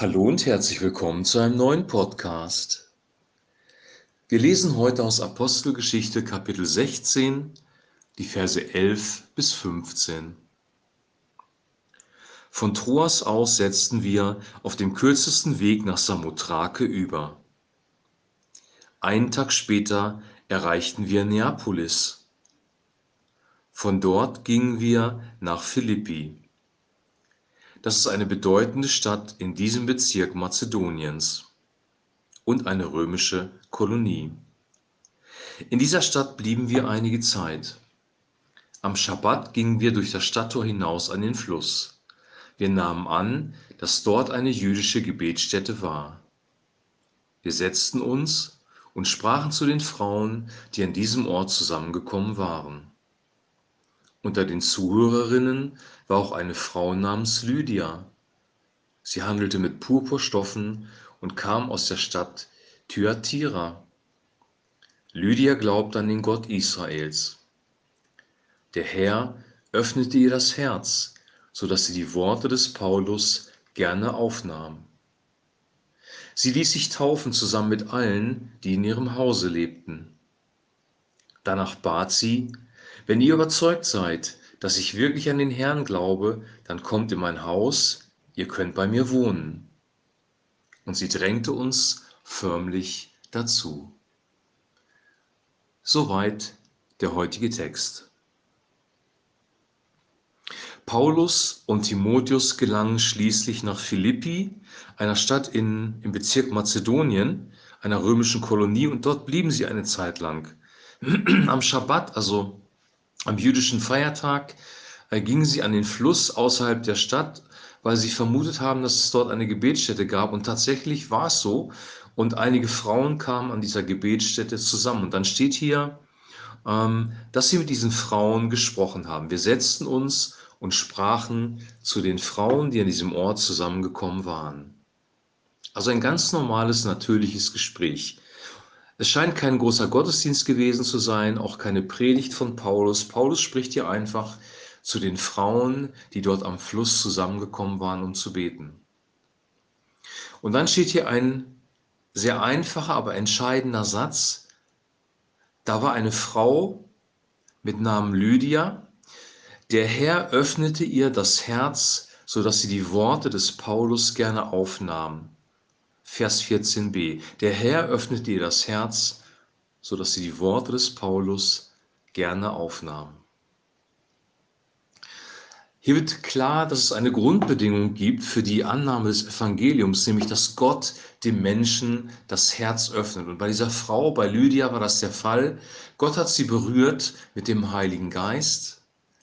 Hallo und herzlich willkommen zu einem neuen Podcast. Wir lesen heute aus Apostelgeschichte Kapitel 16, die Verse 11 bis 15. Von Troas aus setzten wir auf dem kürzesten Weg nach Samothrake über. Einen Tag später erreichten wir Neapolis. Von dort gingen wir nach Philippi. Das ist eine bedeutende Stadt in diesem Bezirk Mazedoniens und eine römische Kolonie. In dieser Stadt blieben wir einige Zeit. Am Schabbat gingen wir durch das Stadttor hinaus an den Fluss. Wir nahmen an, dass dort eine jüdische Gebetsstätte war. Wir setzten uns und sprachen zu den Frauen, die an diesem Ort zusammengekommen waren. Unter den Zuhörerinnen war auch eine Frau namens Lydia. Sie handelte mit Purpurstoffen und kam aus der Stadt Thyatira. Lydia glaubte an den Gott Israels. Der Herr öffnete ihr das Herz, so dass sie die Worte des Paulus gerne aufnahm. Sie ließ sich taufen zusammen mit allen, die in ihrem Hause lebten. Danach bat sie, wenn ihr überzeugt seid, dass ich wirklich an den Herrn glaube, dann kommt in mein Haus, ihr könnt bei mir wohnen. Und sie drängte uns förmlich dazu. Soweit der heutige Text. Paulus und Timotheus gelangen schließlich nach Philippi, einer Stadt in, im Bezirk Mazedonien, einer römischen Kolonie, und dort blieben sie eine Zeit lang. Am Schabbat, also am jüdischen Feiertag äh, gingen sie an den Fluss außerhalb der Stadt, weil sie vermutet haben, dass es dort eine Gebetsstätte gab. Und tatsächlich war es so. Und einige Frauen kamen an dieser Gebetsstätte zusammen. Und dann steht hier, ähm, dass sie mit diesen Frauen gesprochen haben. Wir setzten uns und sprachen zu den Frauen, die an diesem Ort zusammengekommen waren. Also ein ganz normales, natürliches Gespräch. Es scheint kein großer Gottesdienst gewesen zu sein, auch keine Predigt von Paulus. Paulus spricht hier einfach zu den Frauen, die dort am Fluss zusammengekommen waren, um zu beten. Und dann steht hier ein sehr einfacher, aber entscheidender Satz. Da war eine Frau mit Namen Lydia. Der Herr öffnete ihr das Herz, so dass sie die Worte des Paulus gerne aufnahm. Vers 14b. Der Herr öffnet dir das Herz, so dass sie die Worte des Paulus gerne aufnahm. Hier wird klar, dass es eine Grundbedingung gibt für die Annahme des Evangeliums, nämlich dass Gott dem Menschen das Herz öffnet. Und bei dieser Frau, bei Lydia, war das der Fall. Gott hat sie berührt mit dem Heiligen Geist,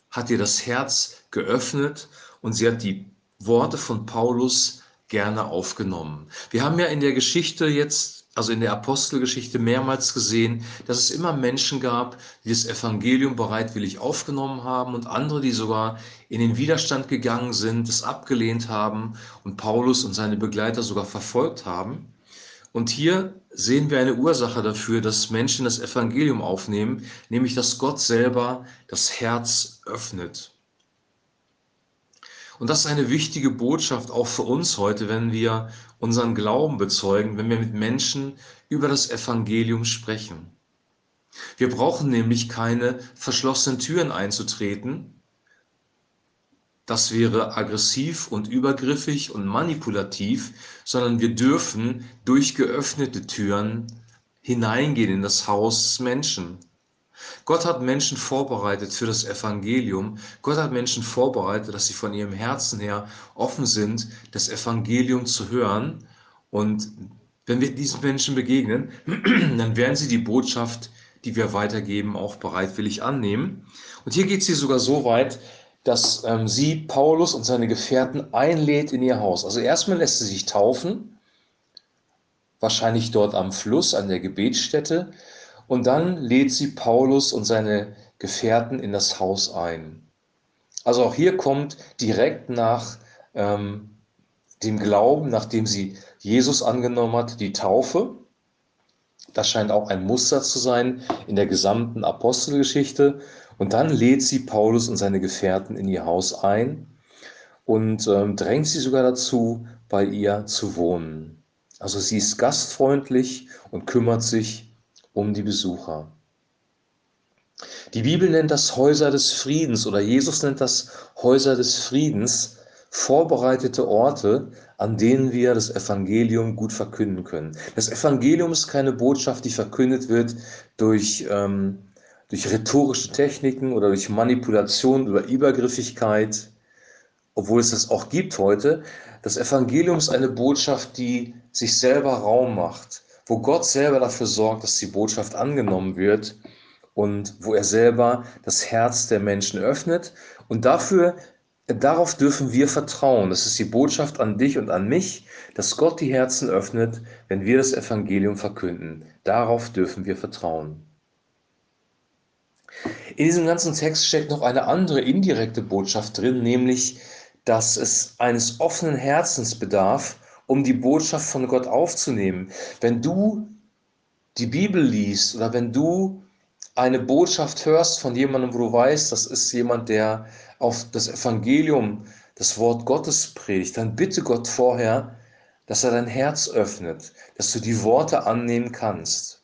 hat ihr das Herz geöffnet und sie hat die Worte von Paulus gerne aufgenommen. Wir haben ja in der Geschichte jetzt, also in der Apostelgeschichte mehrmals gesehen, dass es immer Menschen gab, die das Evangelium bereitwillig aufgenommen haben und andere, die sogar in den Widerstand gegangen sind, es abgelehnt haben und Paulus und seine Begleiter sogar verfolgt haben. Und hier sehen wir eine Ursache dafür, dass Menschen das Evangelium aufnehmen, nämlich dass Gott selber das Herz öffnet. Und das ist eine wichtige Botschaft auch für uns heute, wenn wir unseren Glauben bezeugen, wenn wir mit Menschen über das Evangelium sprechen. Wir brauchen nämlich keine verschlossenen Türen einzutreten. Das wäre aggressiv und übergriffig und manipulativ, sondern wir dürfen durch geöffnete Türen hineingehen in das Haus des Menschen. Gott hat Menschen vorbereitet für das Evangelium. Gott hat Menschen vorbereitet, dass sie von ihrem Herzen her offen sind, das Evangelium zu hören. Und wenn wir diesen Menschen begegnen, dann werden sie die Botschaft, die wir weitergeben, auch bereitwillig annehmen. Und hier geht sie sogar so weit, dass ähm, sie Paulus und seine Gefährten einlädt in ihr Haus. Also erstmal lässt sie sich taufen, wahrscheinlich dort am Fluss, an der Gebetsstätte. Und dann lädt sie Paulus und seine Gefährten in das Haus ein. Also auch hier kommt direkt nach ähm, dem Glauben, nachdem sie Jesus angenommen hat, die Taufe. Das scheint auch ein Muster zu sein in der gesamten Apostelgeschichte. Und dann lädt sie Paulus und seine Gefährten in ihr Haus ein. und ähm, drängt sie sogar dazu, bei ihr zu wohnen. Also sie ist gastfreundlich und kümmert sich um die Besucher. Die Bibel nennt das Häuser des Friedens oder Jesus nennt das Häuser des Friedens, vorbereitete Orte, an denen wir das Evangelium gut verkünden können. Das Evangelium ist keine Botschaft, die verkündet wird durch, ähm, durch rhetorische Techniken oder durch Manipulation oder Übergriffigkeit, obwohl es das auch gibt heute. Das Evangelium ist eine Botschaft, die sich selber Raum macht, wo Gott selber dafür sorgt, dass die Botschaft angenommen wird und wo er selber das Herz der Menschen öffnet. Und dafür, darauf dürfen wir vertrauen. Das ist die Botschaft an dich und an mich, dass Gott die Herzen öffnet, wenn wir das Evangelium verkünden. Darauf dürfen wir vertrauen. In diesem ganzen Text steckt noch eine andere indirekte Botschaft drin, nämlich, dass es eines offenen Herzens bedarf, um die Botschaft von Gott aufzunehmen. Wenn du die Bibel liest oder wenn du eine Botschaft hörst von jemandem, wo du weißt, das ist jemand, der auf das Evangelium, das Wort Gottes predigt, dann bitte Gott vorher, dass er dein Herz öffnet, dass du die Worte annehmen kannst,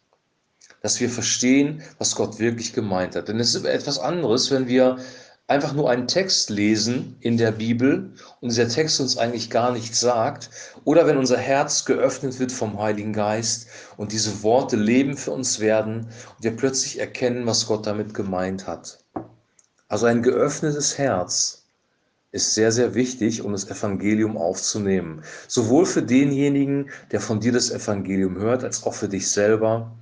dass wir verstehen, was Gott wirklich gemeint hat. Denn es ist etwas anderes, wenn wir einfach nur einen Text lesen in der Bibel und dieser Text uns eigentlich gar nichts sagt, oder wenn unser Herz geöffnet wird vom Heiligen Geist und diese Worte Leben für uns werden und wir plötzlich erkennen, was Gott damit gemeint hat. Also ein geöffnetes Herz ist sehr, sehr wichtig, um das Evangelium aufzunehmen. Sowohl für denjenigen, der von dir das Evangelium hört, als auch für dich selber,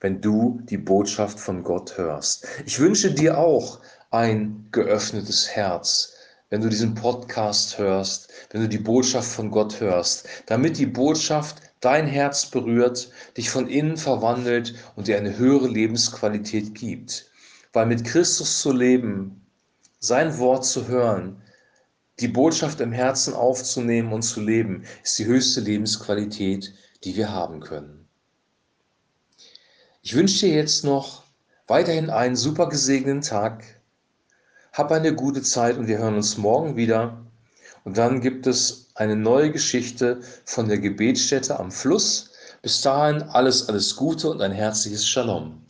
wenn du die Botschaft von Gott hörst. Ich wünsche dir auch ein geöffnetes Herz, wenn du diesen Podcast hörst, wenn du die Botschaft von Gott hörst, damit die Botschaft dein Herz berührt, dich von innen verwandelt und dir eine höhere Lebensqualität gibt. Weil mit Christus zu leben, sein Wort zu hören, die Botschaft im Herzen aufzunehmen und zu leben, ist die höchste Lebensqualität, die wir haben können. Ich wünsche dir jetzt noch weiterhin einen super gesegneten Tag. Hab eine gute Zeit und wir hören uns morgen wieder. Und dann gibt es eine neue Geschichte von der Gebetsstätte am Fluss. Bis dahin alles, alles Gute und ein herzliches Shalom.